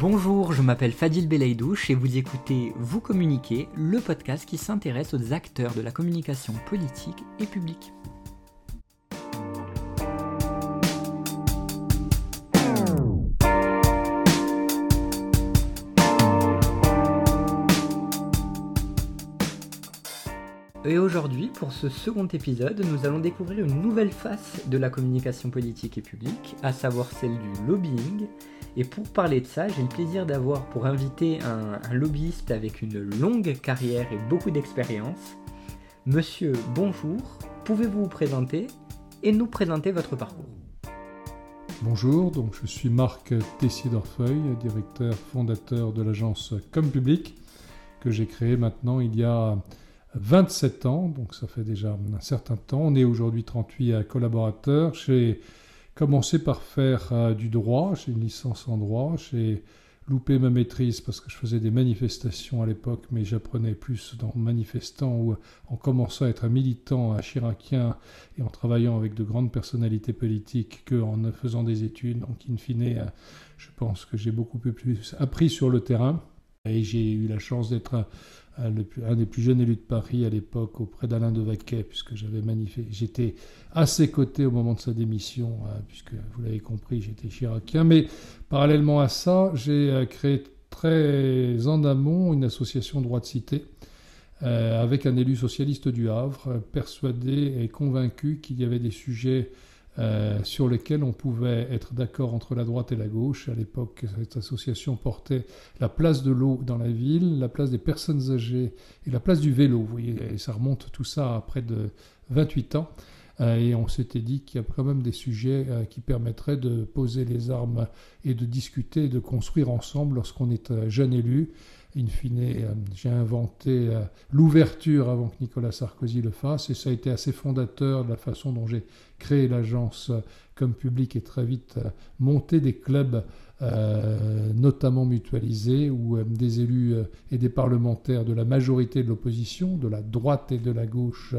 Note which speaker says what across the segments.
Speaker 1: Bonjour, je m'appelle Fadil Belaïdouche et vous écoutez Vous communiquez, le podcast qui s'intéresse aux acteurs de la communication politique et publique. Et aujourd'hui, pour ce second épisode, nous allons découvrir une nouvelle face de la communication politique et publique, à savoir celle du lobbying. Et pour parler de ça, j'ai le plaisir d'avoir pour invité un, lobbyiste avec une longue carrière et beaucoup d'expérience. Monsieur, bonjour, pouvez-vous vous présenter et nous présenter votre parcours?
Speaker 2: Bonjour, donc je suis Marc Tessier-Dorfeuille, directeur fondateur de l'agence Comme Public, que j'ai créée maintenant il y a 27 ans, donc ça fait déjà un certain temps. On est aujourd'hui 38 collaborateurs. J'ai commencé par faire euh, du droit, j'ai une licence en droit, j'ai loupé ma maîtrise parce que je faisais des manifestations à l'époque, mais j'apprenais plus en manifestant ou en commençant à être un militant à chiracien et en travaillant avec de grandes personnalités politiques qu'en faisant des études. Donc, in fine, euh, je pense que j'ai beaucoup plus appris sur le terrain. Et j'ai eu la chance d'être un, des plus jeunes élus de Paris à l'époque auprès d'Alain de Vaquet, puisque j'avais. J'étais à ses côtés au moment de sa démission, euh, puisque vous l'avez compris, j'étais chiracien. Mais parallèlement à ça, j'ai euh, créé très en amont une association droit de cité. Euh, avec un élu socialiste du Havre, persuadé et convaincu qu'il y avait des sujets euh, sur lesquels on pouvait être d'accord entre la droite et la gauche. À l'époque, cette association portait la place de l'eau dans la ville, la place des personnes âgées et la place du vélo. Vous voyez, et ça remonte tout ça à près de 28 ans. Euh, et on s'était dit qu'il y a quand même des sujets euh, qui permettraient de poser les armes et de discuter et de construire ensemble lorsqu'on est jeune élu. In fine, euh, j'ai inventé euh, l'ouverture avant que Nicolas Sarkozy le fasse, et ça a été assez fondateur de la façon dont j'ai créé l'agence euh, comme public et très vite monté des clubs, notamment mutualisés, où des élus et des parlementaires de la majorité de l'opposition, de la droite et de la gauche,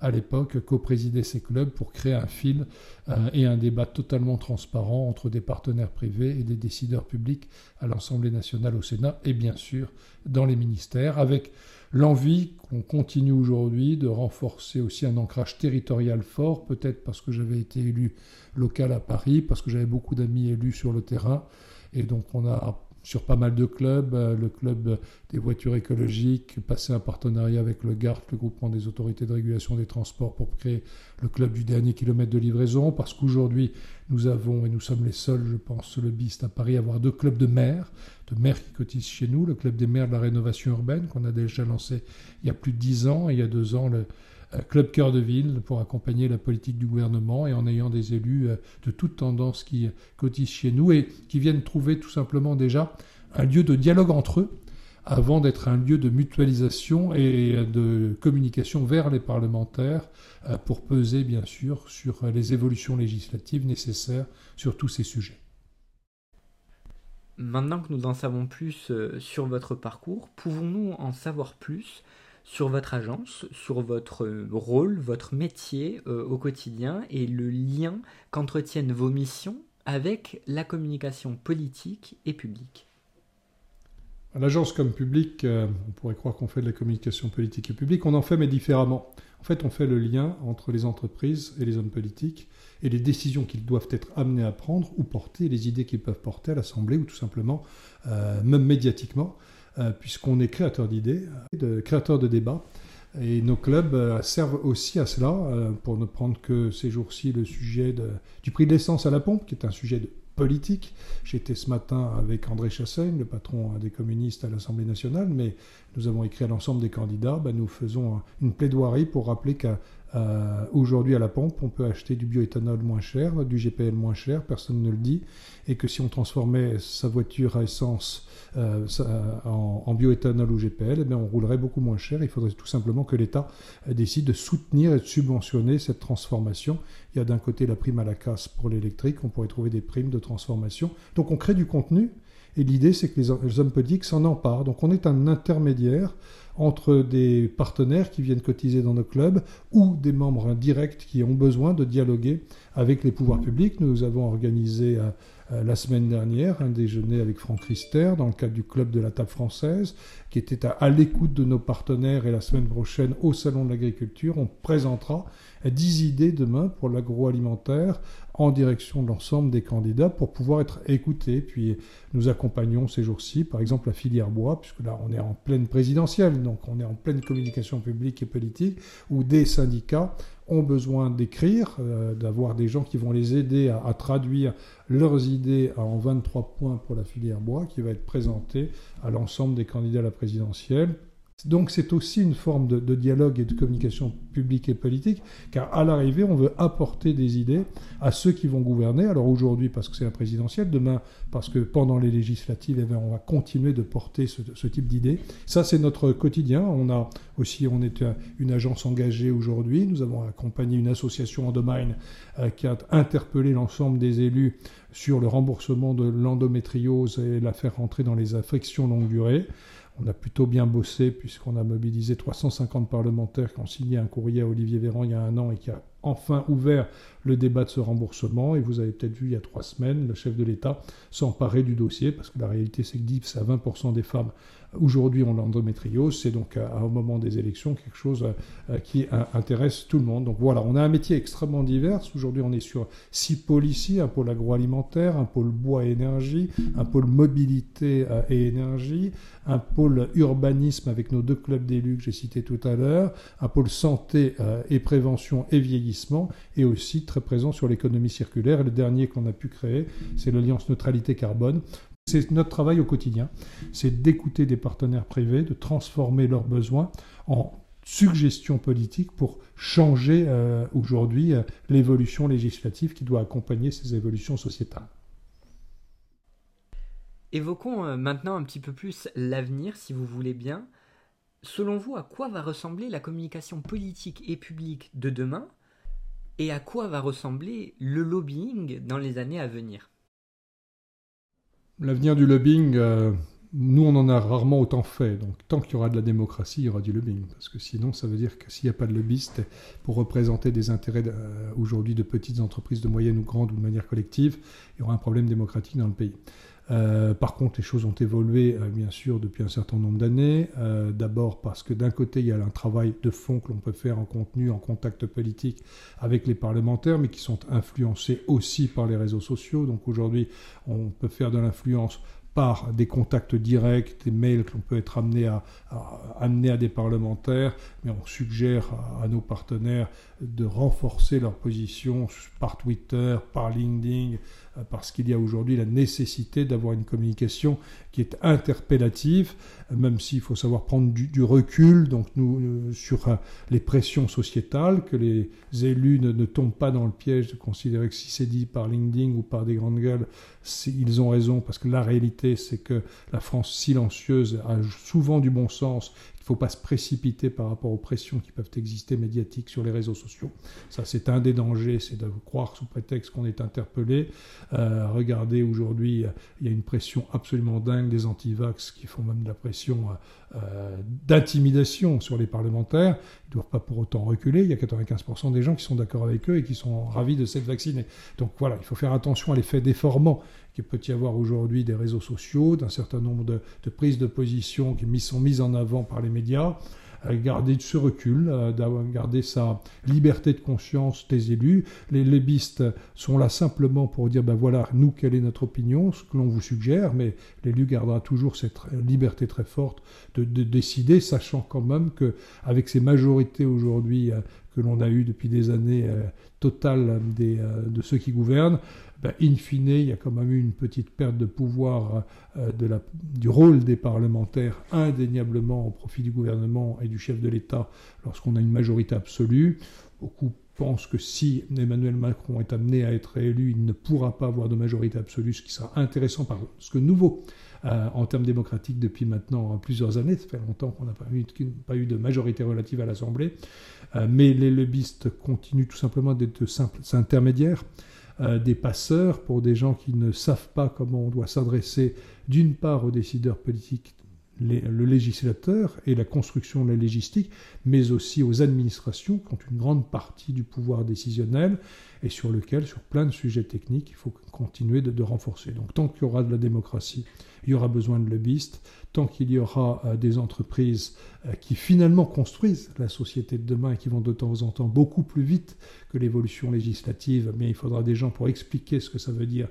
Speaker 2: à l'époque, co-présider ces clubs pour créer un fil euh, et un débat totalement transparent entre des partenaires privés et des décideurs publics à l'Assemblée nationale, au Sénat et bien sûr dans les ministères, avec l'envie qu'on continue aujourd'hui de renforcer aussi un ancrage territorial fort, peut-être parce que j'avais été élu local à Paris, parce que j'avais beaucoup d'amis élus sur le terrain, et donc on a sur pas mal de clubs, euh, le club des voitures écologiques, passer un partenariat avec le GART, le groupement des autorités de régulation des transports, pour créer le club du dernier kilomètre de livraison, parce qu'aujourd'hui, nous avons, et nous sommes les seuls, je pense, le BIST à Paris, à avoir deux clubs de maires, de maires qui cotisent chez nous, le club des maires de la rénovation urbaine, qu'on a déjà lancé il y a plus de dix ans, et il y a deux ans, le, club cœur de ville pour accompagner la politique du gouvernement et en ayant des élus euh, de toute tendance qui cotisent chez nous et qui viennent trouver tout simplement déjà un lieu de dialogue entre eux avant d'être un lieu de mutualisation et de communication vers les parlementaires euh, pour peser bien sûr sur les évolutions législatives nécessaires sur tous ces sujets.
Speaker 1: Maintenant que nous en savons plus sur votre parcours, pouvons-nous en savoir plus sur votre agence, sur votre euh, rôle, votre métier euh, au quotidien et le lien qu'entretiennent vos missions avec la communication politique et publique.
Speaker 2: L'agence comme public, euh, on pourrait croire qu'on fait de la communication politique et publique, on en fait mais différemment. En fait, on fait le lien entre les entreprises et les hommes politiques et les décisions qu'ils doivent être amenés à prendre ou porter, les idées qu'ils peuvent porter à l'Assemblée ou tout simplement, même médiatiquement. Euh, puisqu'on est créateur d'idées, de, créateur de débats. Et nos clubs euh, servent aussi à cela, euh, pour ne prendre que ces jours-ci le sujet du prix de l'essence à la pompe, qui est un sujet de politique. J'étais ce matin avec André Chassaigne, le patron des communistes à l'Assemblée nationale, mais nous avons écrit à l'ensemble des candidats, ben, nous faisons une plaidoirie pour rappeler qu'à euh, aujourd'hui, à la pompe, on peut acheter du bioéthanol moins cher, du GPL moins cher, personne ne le dit, et que si on transformait sa voiture à essence euh, en, bioéthanol ou GPL, eh on roulerait beaucoup moins cher. Il faudrait tout simplement que l'État décide de soutenir et de subventionner cette transformation. Il y a d'un côté la prime à la casse pour l'électrique, on pourrait trouver des primes de transformation. Donc on crée du contenu, et l'idée c'est que les hommes politiques s'en emparent. Donc on est un intermédiaire entre des partenaires qui viennent cotiser dans nos clubs ou des membres directs qui ont besoin de dialoguer avec les pouvoirs publics. Nous avons organisé euh, euh, la semaine dernière un déjeuner avec Franck Rister dans le cadre du club de la table française qui était à, l'écoute de nos partenaires et la semaine prochaine au Salon de l'agriculture, on présentera 10 idées demain pour l'agroalimentaire en direction de l'ensemble des candidats pour pouvoir être écoutés. Puis nous accompagnons ces jours-ci, par exemple, la filière bois, puisque là on est en pleine présidentielle, donc on est en pleine communication publique et politique, où des syndicats ont besoin d'écrire, euh, d'avoir des gens qui vont les aider à, traduire leurs idées en 23 points pour la filière bois, qui va être présentée à l'ensemble des candidats à la présidentielle. Donc c'est aussi une forme de, dialogue et de communication publique et politique, car à l'arrivée, on veut apporter des idées à ceux qui vont gouverner. Alors aujourd'hui, parce que c'est la présidentielle, demain, parce que pendant les législatives, eh on va continuer de porter ce, type d'idées. Ça, c'est notre quotidien. On a aussi, on est une agence engagée aujourd'hui. Nous avons accompagné une association en domaine euh, qui a interpellé l'ensemble des élus sur le remboursement de l'endométriose et la faire rentrer dans les affections longue durée. On a plutôt bien bossé puisqu'on a mobilisé 350 parlementaires qui ont signé un courrier à Olivier Véran il y a un an et qui a enfin ouvert le débat de ce remboursement. Et vous avez peut-être vu il y a trois semaines le chef de l'État s'emparer du dossier parce que la réalité c'est que 10 à 20% des femmes aujourd'hui ont l'endométriose. C'est donc à, un moment des élections quelque chose euh, euh, qui intéresse tout le monde. Donc voilà, on a un métier extrêmement divers. Aujourd'hui, on est sur six pôles ici un pôle agroalimentaire, un pôle bois et énergie, un pôle mobilité euh, et énergie, un pôle urbanisme avec nos deux clubs d'élus que j'ai cités tout à l'heure, un pôle santé et prévention et vieillissement, et aussi très présent sur l'économie circulaire. Le dernier qu'on a pu créer, c'est l'Alliance Neutralité Carbone c'est notre travail au quotidien, c'est d'écouter des partenaires privés, de transformer leurs besoins en suggestions politiques pour changer euh, aujourd'hui euh, l'évolution législative qui doit accompagner ces évolutions sociétales.
Speaker 1: Évoquons euh, maintenant un petit peu plus l'avenir, si vous voulez bien. Selon vous, à quoi va ressembler la communication politique et publique de demain et à quoi va ressembler le lobbying dans les années à venir?
Speaker 2: L'avenir du lobbying, euh, nous, on en a rarement autant fait. Donc, tant qu'il y aura de la démocratie, il y aura du lobbying. Parce que sinon, ça veut dire que s'il n'y a pas de lobbyiste pour représenter des intérêts euh, aujourd'hui de petites entreprises, de moyennes ou grandes, ou de manière collective, il y aura un problème démocratique dans le pays. Euh, par contre, les choses ont évolué, euh, bien sûr, depuis un certain nombre d'années. Euh, d'abord parce que d'un côté, il y a un travail de fond que l'on peut faire en contenu, en contact politique avec les parlementaires, mais qui sont influencés aussi par les réseaux sociaux. Donc aujourd'hui, on peut faire de l'influence par des contacts directs, des mails que l'on peut être amené à, amener à des parlementaires, mais on suggère à, nos partenaires de renforcer leur position par Twitter, par LinkedIn, parce qu'il y a aujourd'hui la nécessité d'avoir une communication qui est interpellative, même s'il faut savoir prendre du, recul donc nous, euh, sur euh, les pressions sociétales, que les élus ne, tombent pas dans le piège de considérer que si c'est dit par LinkedIn ou par des grandes gueules, ils ont raison, parce que la réalité c'est que la France silencieuse a souvent du bon sens ne faut pas se précipiter par rapport aux pressions qui peuvent exister médiatiques sur les réseaux sociaux. Ça, c'est un des dangers, c'est de croire sous prétexte qu'on est interpellé. Euh, regardez, aujourd'hui, il y a une pression absolument dingue des antivax qui font même de la pression euh, d'intimidation sur les parlementaires. Ils ne doivent pas pour autant reculer. Il y a 95% des gens qui sont d'accord avec eux et qui sont ravis de s'être vaccinés. Donc voilà, il faut faire attention à l'effet déformant qu'il peut y avoir aujourd'hui des réseaux sociaux, d'un certain nombre de, prises de position qui sont mises en avant par les médias, garder ce recul, euh, garder sa liberté de conscience des élus. Les lébistes sont là simplement pour dire, ben voilà, nous, quelle est notre opinion, ce que l'on vous suggère, mais l'élu gardera toujours cette liberté très forte de, décider, sachant quand même qu'avec ces majorités aujourd'hui euh, que l'on a eues depuis des années euh, totales de ceux qui gouvernent, ben, in fine, il y a quand même eu une petite perte de pouvoir euh, du rôle des parlementaires, indéniablement au profit du gouvernement et du chef de l'État lorsqu'on a une majorité absolue. Beaucoup pensent que si Emmanuel Macron est amené à être élu, il ne pourra pas avoir de majorité absolue, ce qui sera intéressant, par ce que nouveau euh, en termes démocratiques depuis maintenant plusieurs années. Ça fait longtemps qu'on n'a pas eu, pas eu de majorité relative à l'Assemblée. Euh, mais les lobbyistes continuent tout simplement d'être simples intermédiaires. Euh, des passeurs, pour des gens qui ne savent pas comment on doit s'adresser d'une part aux décideurs politiques le législateur et la construction de la légistique, mais aussi aux administrations qui ont une grande partie du pouvoir décisionnel et sur lequel, sur plein de sujets techniques, il faut continuer de, renforcer. Donc tant qu'il y aura de la démocratie, il y aura besoin de lobbyistes, tant qu'il y aura euh, des entreprises euh, qui finalement construisent la société de demain et qui vont de temps en temps beaucoup plus vite que l'évolution législative, mais il faudra des gens pour expliquer ce que ça veut dire.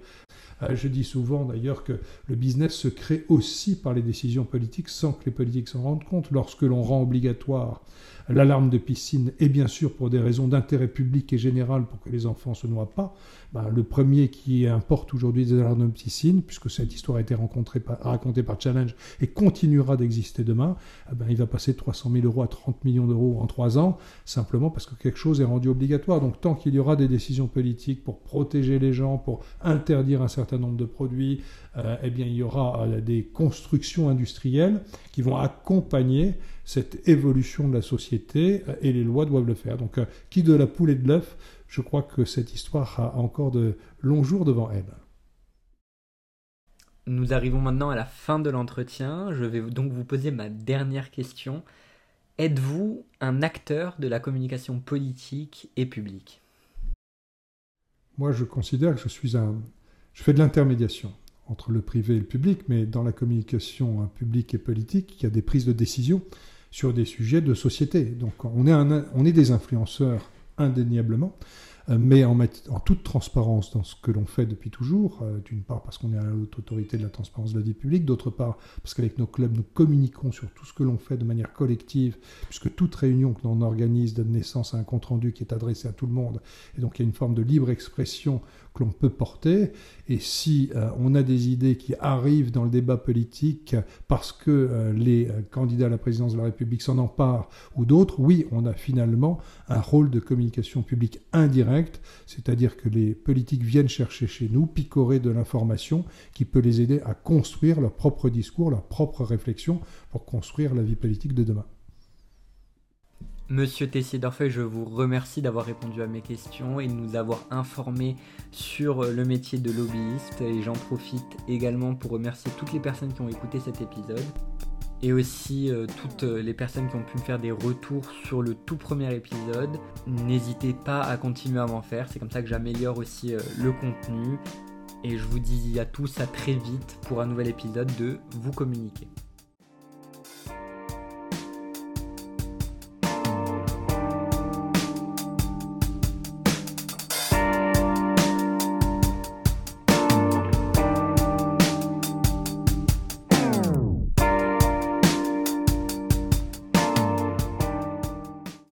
Speaker 2: Euh, je dis souvent d'ailleurs que le business se crée aussi par les décisions politiques sans que les politiques s'en rendent compte. Lorsque l'on rend obligatoire l'alarme de piscine, et bien sûr pour des raisons d'intérêt public et général pour que les enfants se noient pas, ben, le premier qui importe aujourd'hui des alarmes de piscine, puisque cette histoire a été racontée par Challenge et continuera d'exister demain, eh ben, il va passer de 300 000 euros à 30 millions d'euros en trois ans, simplement parce que quelque chose est rendu obligatoire. Donc tant qu'il y aura des décisions politiques pour protéger les gens, pour interdire un certain nombre de produits, euh, eh bien il y aura euh, des constructions industrielles qui vont accompagner cette évolution de la société euh, et les lois doivent le faire. Donc qui de la poule et de l'œuf, je crois que cette histoire a encore de longs jours devant elle.
Speaker 1: Nous arrivons maintenant à la fin de l'entretien. Je vais donc vous poser ma dernière question. Êtes-vous un acteur de la communication politique et publique?
Speaker 2: Moi, je considère que je suis un... Je fais de l'intermédiation entre le privé et le public, mais dans la communication publique et politique, il y a des prises de décision sur des sujets de société. Donc on est, des influenceurs indéniablement, mais en, toute transparence dans ce que l'on fait depuis toujours, euh, d'une part parce qu'on est à la haute autorité de la transparence de la vie publique, d'autre part parce qu'avec nos clubs, nous communiquons sur tout ce que l'on fait de manière collective, puisque toute réunion que l'on organise donne naissance à un compte-rendu qui est adressé à tout le monde, et donc il y a une forme de libre expression que l'on peut porter. Et si euh, on a des idées qui arrivent dans le débat politique parce que euh, les euh, candidats à la présidence de la République s'en emparent ou d'autres, oui, on a finalement un rôle de communication publique indirect, c'est-à-dire que les politiques viennent chercher chez nous, picorer de l'information qui peut les aider à construire leur propre discours, leur propre réflexion pour construire la vie politique de demain.
Speaker 1: Monsieur Tessier d'Orfeuille, je vous remercie d'avoir répondu à mes questions et de nous avoir informés sur le métier de lobbyiste. Et j'en profite également pour remercier toutes les personnes qui ont écouté cet épisode et aussi euh, toutes les personnes qui ont pu me faire des retours sur le tout premier épisode. N'hésitez pas à continuer à m'en faire, c'est comme ça que j'améliore aussi euh, le contenu. Et je vous dis à tous à très vite pour un nouvel épisode de Vous communiquer.